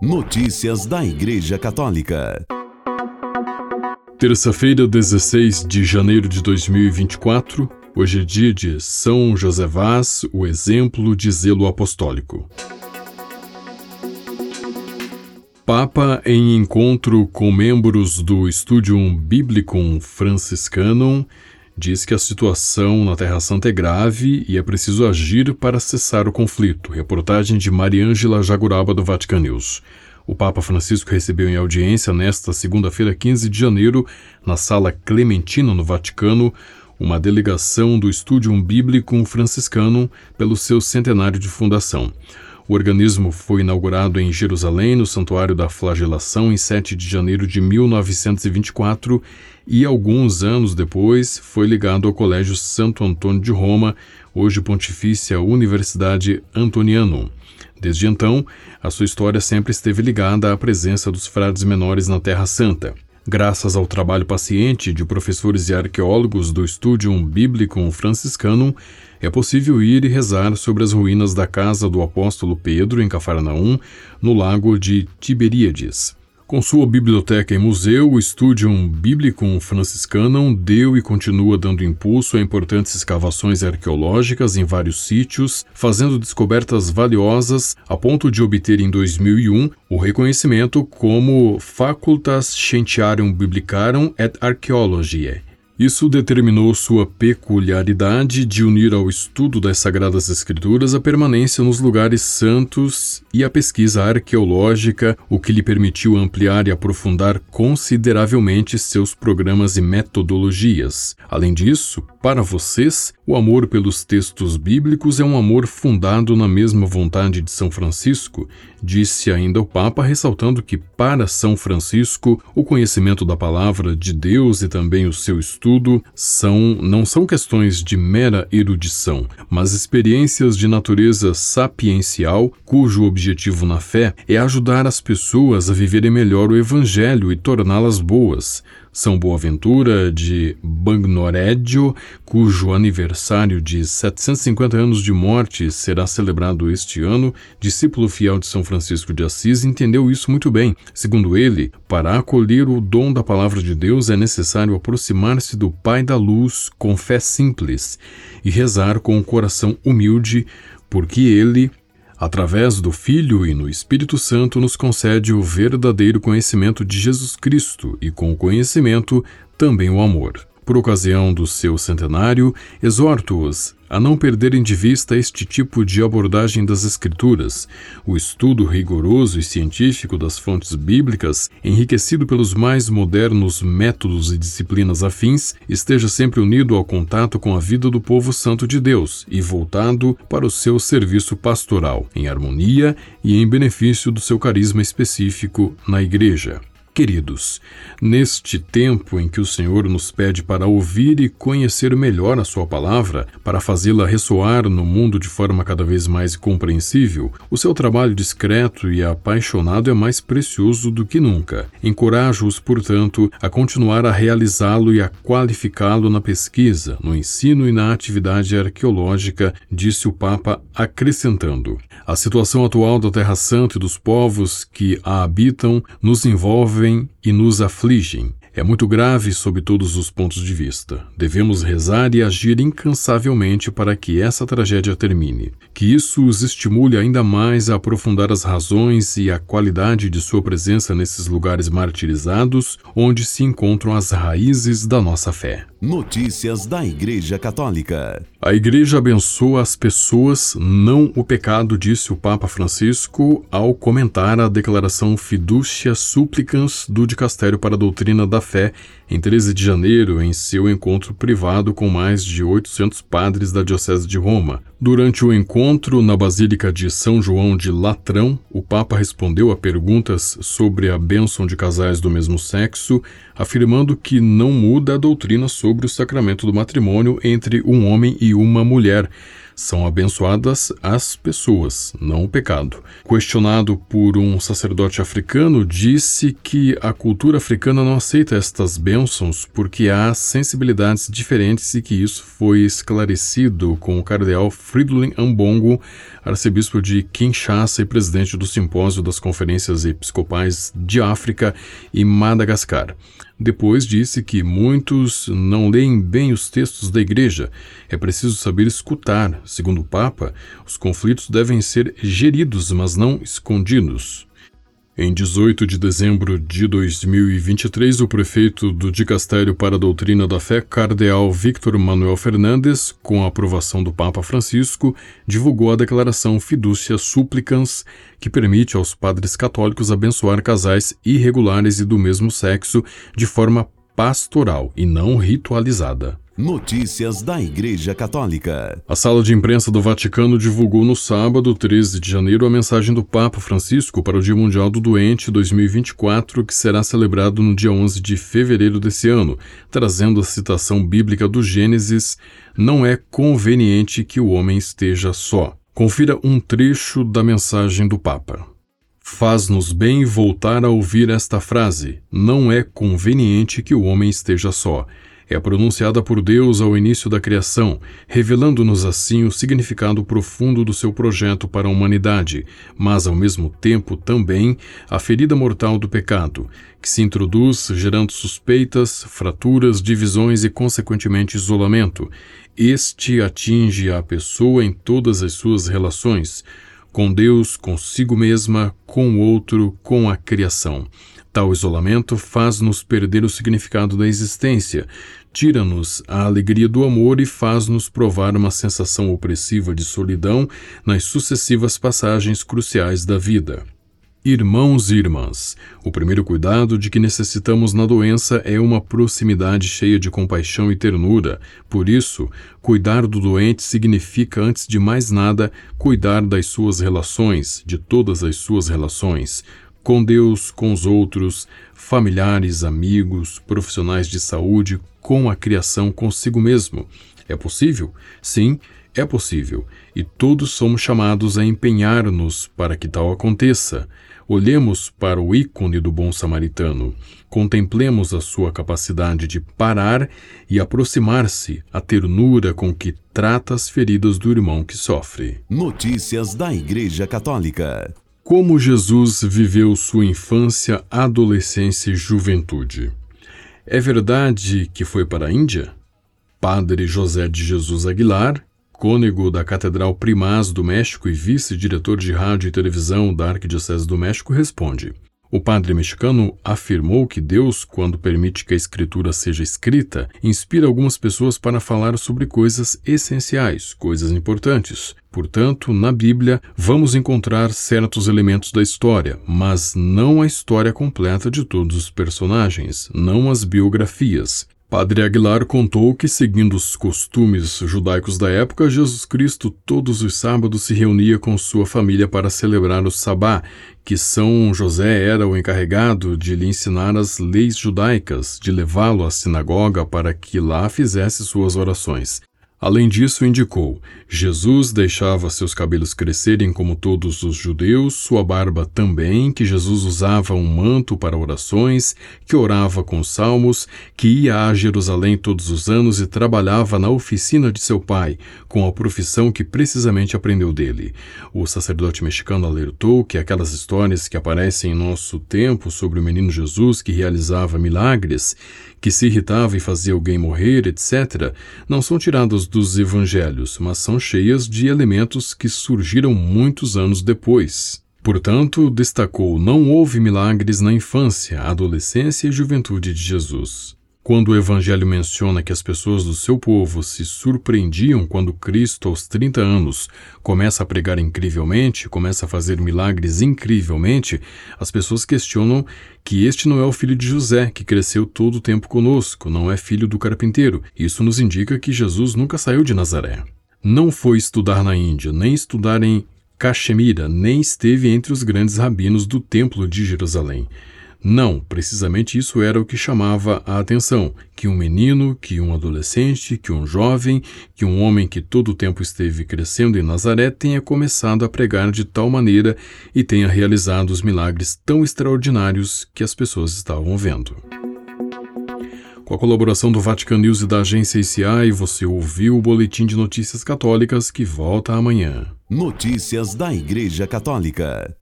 Notícias da Igreja Católica. Terça-feira, 16 de janeiro de 2024. Hoje é dia de São José Vaz, o exemplo de zelo apostólico. Papa, em encontro com membros do Studium Biblicum Franciscanum, diz que a situação na Terra Santa é grave e é preciso agir para cessar o conflito. Reportagem de Mariângela Jaguraba do Vatican News. O Papa Francisco recebeu em audiência nesta segunda-feira, 15 de janeiro, na Sala Clementina, no Vaticano, uma delegação do Studium Biblicum Franciscanum pelo seu centenário de fundação. O organismo foi inaugurado em Jerusalém, no Santuário da Flagelação, em 7 de janeiro de 1924 e, alguns anos depois, foi ligado ao Colégio Santo Antônio de Roma, hoje Pontifícia Universidade Antonianum. Desde então, a sua história sempre esteve ligada à presença dos frades menores na Terra Santa. Graças ao trabalho paciente de professores e arqueólogos do Studium Biblicum Franciscanum, é possível ir e rezar sobre as ruínas da casa do apóstolo Pedro em Cafarnaum, no lago de Tiberíades. Com sua biblioteca e museu, o Studium Biblicum Franciscanum deu e continua dando impulso a importantes escavações arqueológicas em vários sítios, fazendo descobertas valiosas a ponto de obter em 2001 o reconhecimento como Facultas Scientiarum Biblicarum et Archaeologiae, isso determinou sua peculiaridade de unir ao estudo das Sagradas Escrituras a permanência nos lugares santos e a pesquisa arqueológica, o que lhe permitiu ampliar e aprofundar consideravelmente seus programas e metodologias. Além disso, para vocês, o amor pelos textos bíblicos é um amor fundado na mesma vontade de São Francisco, disse ainda o Papa, ressaltando que, para São Francisco, o conhecimento da palavra de Deus e também o seu estudo são não são questões de mera erudição, mas experiências de natureza sapiencial, cujo objetivo na fé é ajudar as pessoas a viverem melhor o Evangelho e torná-las boas. São Boaventura de Bagnorédio, cujo aniversário de 750 anos de morte será celebrado este ano, discípulo fiel de São Francisco de Assis, entendeu isso muito bem. Segundo ele, para acolher o dom da palavra de Deus é necessário aproximar-se do Pai da Luz com fé simples e rezar com o coração humilde, porque ele através do Filho e no Espírito Santo, nos concede o verdadeiro conhecimento de Jesus Cristo e, com o conhecimento, também o amor. Por ocasião do seu centenário, exorto-os a não perderem de vista este tipo de abordagem das Escrituras, o estudo rigoroso e científico das fontes bíblicas, enriquecido pelos mais modernos métodos e disciplinas afins, esteja sempre unido ao contato com a vida do povo santo de Deus e voltado para o seu serviço pastoral, em harmonia e em benefício do seu carisma específico na Igreja. Queridos, neste tempo em que o Senhor nos pede para ouvir e conhecer melhor a Sua palavra, para fazê-la ressoar no mundo de forma cada vez mais compreensível, o seu trabalho discreto e apaixonado é mais precioso do que nunca. Encorajo-os, portanto, a continuar a realizá-lo e a qualificá-lo na pesquisa, no ensino e na atividade arqueológica, disse o Papa, acrescentando: A situação atual da Terra Santa e dos povos que a habitam nos envolve e nos afligem. É muito grave sob todos os pontos de vista. Devemos rezar e agir incansavelmente para que essa tragédia termine. Que isso os estimule ainda mais a aprofundar as razões e a qualidade de sua presença nesses lugares martirizados, onde se encontram as raízes da nossa fé. Notícias da Igreja Católica. A Igreja abençoa as pessoas, não o pecado, disse o Papa Francisco ao comentar a declaração Fiducia Supplicans do Dicastério para a Doutrina da Fé em 13 de janeiro, em seu encontro privado com mais de 800 padres da Diocese de Roma. Durante o encontro na Basílica de São João de Latrão, o Papa respondeu a perguntas sobre a bênção de casais do mesmo sexo, afirmando que não muda a doutrina sobre o sacramento do matrimônio entre um homem e uma mulher São abençoadas as pessoas, não o pecado. Questionado por um sacerdote africano, disse que a cultura africana não aceita estas bênçãos porque há sensibilidades diferentes e que isso foi esclarecido com o cardeal Fridolin Ambongo, arcebispo de Kinshasa e presidente do Simpósio das Conferências Episcopais de África e Madagascar. Depois disse que muitos não leem bem os textos da Igreja. É preciso saber escutar. Segundo o Papa, os conflitos devem ser geridos, mas não escondidos. Em 18 de dezembro de 2023, o prefeito do Dicastério para a Doutrina da Fé, Cardeal Victor Manuel Fernandes, com a aprovação do Papa Francisco, divulgou a declaração Fiducia Supplicans, que permite aos padres católicos abençoar casais irregulares e do mesmo sexo de forma pastoral e não ritualizada. Notícias da Igreja Católica. A sala de imprensa do Vaticano divulgou no sábado, 13 de janeiro, a mensagem do Papa Francisco para o Dia Mundial do Doente 2024, que será celebrado no dia 11 de fevereiro desse ano, trazendo a citação bíblica do Gênesis: Não é conveniente que o homem esteja só. Confira um trecho da mensagem do Papa. Faz-nos bem voltar a ouvir esta frase: Não é conveniente que o homem esteja só é pronunciada por Deus ao início da criação, revelando-nos assim o significado profundo do seu projeto para a humanidade, mas ao mesmo tempo também a ferida mortal do pecado, que se introduz gerando suspeitas, fraturas, divisões e, consequentemente, isolamento. Este atinge a pessoa em todas as suas relações, com Deus, consigo mesma, com o outro, com a criação. Tal isolamento faz-nos perder o significado da existência, tira-nos a alegria do amor e faz-nos provar uma sensação opressiva de solidão nas sucessivas passagens cruciais da vida. Irmãos e irmãs, o primeiro cuidado de que necessitamos na doença é uma proximidade cheia de compaixão e ternura. Por isso, cuidar do doente significa, antes de mais nada, cuidar das suas relações, de todas as suas relações com Deus, com os outros, familiares, amigos, profissionais de saúde, com a criação, consigo mesmo. É possível? Sim, é possível, e todos somos chamados a empenhar-nos para que tal aconteça. Olhemos para o ícone do bom samaritano, contemplemos a sua capacidade de parar e aproximar-se, a ternura com que trata as feridas do irmão que sofre. Notícias da Igreja Católica. Como Jesus viveu sua infância, adolescência e juventude? É verdade que foi para a Índia? Padre José de Jesus Aguilar, cônego da Catedral Primaz do México e vice-diretor de rádio e televisão da Arquidiocese do México, responde: o padre mexicano afirmou que Deus, quando permite que a escritura seja escrita, inspira algumas pessoas para falar sobre coisas essenciais, coisas importantes. Portanto, na Bíblia, vamos encontrar certos elementos da história, mas não a história completa de todos os personagens, não as biografias. Padre Aguilar contou que, seguindo os costumes judaicos da época, Jesus Cristo todos os sábados se reunia com sua família para celebrar o Sabá, que São José era o encarregado de lhe ensinar as leis judaicas, de levá-lo à sinagoga para que lá fizesse suas orações. Além disso, indicou: Jesus deixava seus cabelos crescerem como todos os judeus, sua barba também, que Jesus usava um manto para orações, que orava com salmos, que ia a Jerusalém todos os anos e trabalhava na oficina de seu pai, com a profissão que precisamente aprendeu dele. O sacerdote mexicano alertou que aquelas histórias que aparecem em nosso tempo sobre o menino Jesus que realizava milagres, que se irritava e fazia alguém morrer, etc., não são tiradas dos evangelhos, mas são cheias de elementos que surgiram muitos anos depois. Portanto, destacou: não houve milagres na infância, adolescência e juventude de Jesus. Quando o Evangelho menciona que as pessoas do seu povo se surpreendiam quando Cristo, aos 30 anos, começa a pregar incrivelmente, começa a fazer milagres incrivelmente, as pessoas questionam que este não é o filho de José, que cresceu todo o tempo conosco, não é filho do carpinteiro. Isso nos indica que Jesus nunca saiu de Nazaré. Não foi estudar na Índia, nem estudar em Caxemira, nem esteve entre os grandes rabinos do Templo de Jerusalém. Não, precisamente isso era o que chamava a atenção: que um menino, que um adolescente, que um jovem, que um homem que todo o tempo esteve crescendo em Nazaré tenha começado a pregar de tal maneira e tenha realizado os milagres tão extraordinários que as pessoas estavam vendo. Com a colaboração do Vatican News e da agência ICI, você ouviu o Boletim de Notícias Católicas que volta amanhã. Notícias da Igreja Católica.